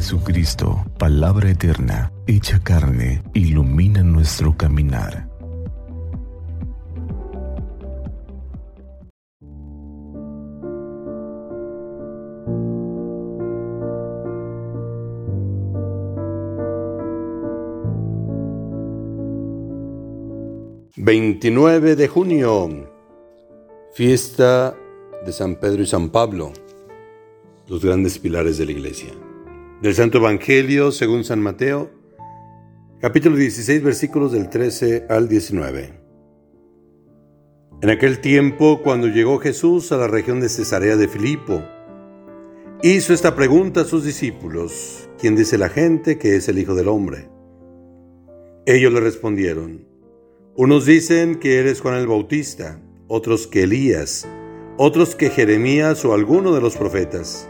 Jesucristo, palabra eterna, hecha carne, ilumina nuestro caminar. ...29 de junio... ...fiesta de San Pedro y San Pablo... ...los grandes pilares de la iglesia del Santo Evangelio según San Mateo, capítulo 16, versículos del 13 al 19. En aquel tiempo, cuando llegó Jesús a la región de Cesarea de Filipo, hizo esta pregunta a sus discípulos, ¿quién dice la gente que es el Hijo del Hombre? Ellos le respondieron, unos dicen que eres Juan el Bautista, otros que Elías, otros que Jeremías o alguno de los profetas.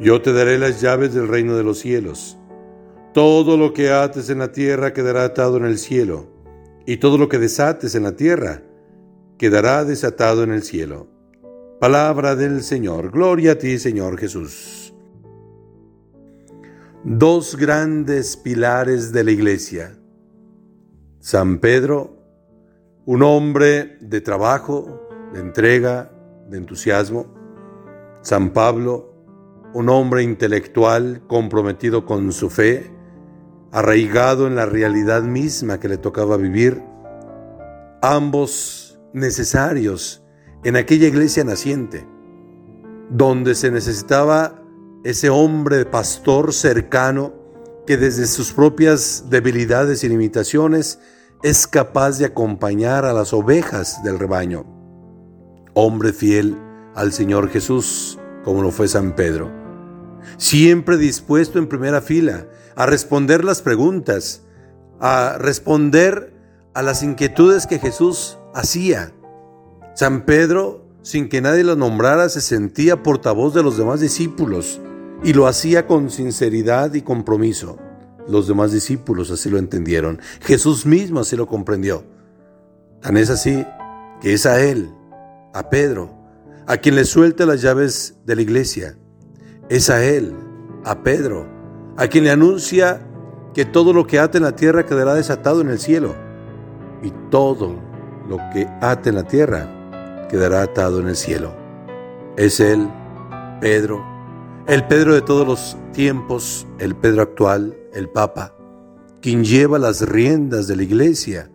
Yo te daré las llaves del reino de los cielos. Todo lo que ates en la tierra quedará atado en el cielo, y todo lo que desates en la tierra quedará desatado en el cielo. Palabra del Señor. Gloria a ti, Señor Jesús. Dos grandes pilares de la iglesia. San Pedro, un hombre de trabajo, de entrega, de entusiasmo. San Pablo, un hombre intelectual comprometido con su fe, arraigado en la realidad misma que le tocaba vivir, ambos necesarios en aquella iglesia naciente, donde se necesitaba ese hombre pastor cercano que desde sus propias debilidades y limitaciones es capaz de acompañar a las ovejas del rebaño. Hombre fiel al Señor Jesús, como lo fue San Pedro. Siempre dispuesto en primera fila a responder las preguntas, a responder a las inquietudes que Jesús hacía. San Pedro, sin que nadie lo nombrara, se sentía portavoz de los demás discípulos y lo hacía con sinceridad y compromiso. Los demás discípulos así lo entendieron. Jesús mismo así lo comprendió. Tan es así que es a él, a Pedro, a quien le suelta las llaves de la iglesia. Es a él, a Pedro, a quien le anuncia que todo lo que ate en la tierra quedará desatado en el cielo. Y todo lo que ate en la tierra quedará atado en el cielo. Es él, Pedro, el Pedro de todos los tiempos, el Pedro actual, el Papa, quien lleva las riendas de la iglesia,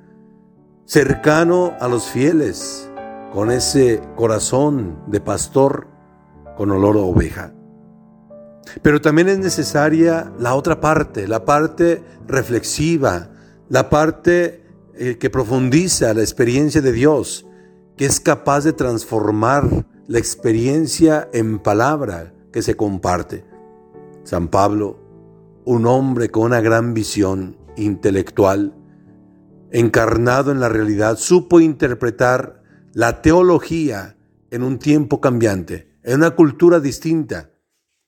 cercano a los fieles, con ese corazón de pastor con olor a oveja. Pero también es necesaria la otra parte, la parte reflexiva, la parte eh, que profundiza la experiencia de Dios, que es capaz de transformar la experiencia en palabra que se comparte. San Pablo, un hombre con una gran visión intelectual, encarnado en la realidad, supo interpretar la teología en un tiempo cambiante, en una cultura distinta.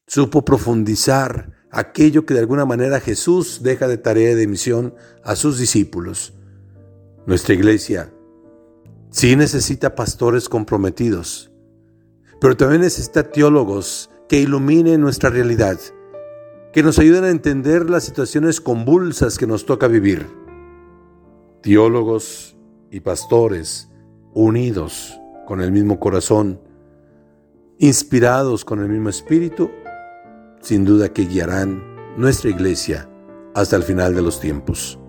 Supo profundizar aquello que de alguna manera Jesús deja de tarea de misión a sus discípulos. Nuestra iglesia sí necesita pastores comprometidos, pero también necesita teólogos que iluminen nuestra realidad, que nos ayuden a entender las situaciones convulsas que nos toca vivir. Teólogos y pastores unidos con el mismo corazón, inspirados con el mismo espíritu, sin duda que guiarán nuestra iglesia hasta el final de los tiempos.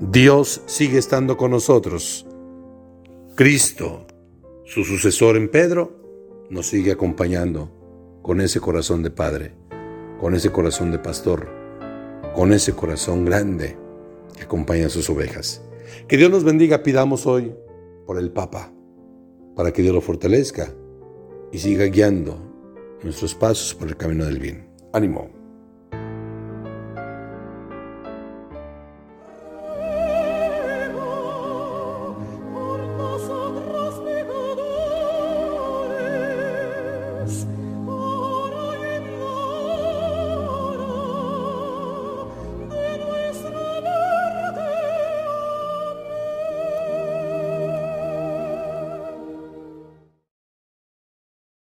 Dios sigue estando con nosotros. Cristo, su sucesor en Pedro, nos sigue acompañando con ese corazón de Padre, con ese corazón de pastor, con ese corazón grande que acompaña a sus ovejas. Que Dios nos bendiga, pidamos hoy por el Papa, para que Dios lo fortalezca y siga guiando nuestros pasos por el camino del bien. animal.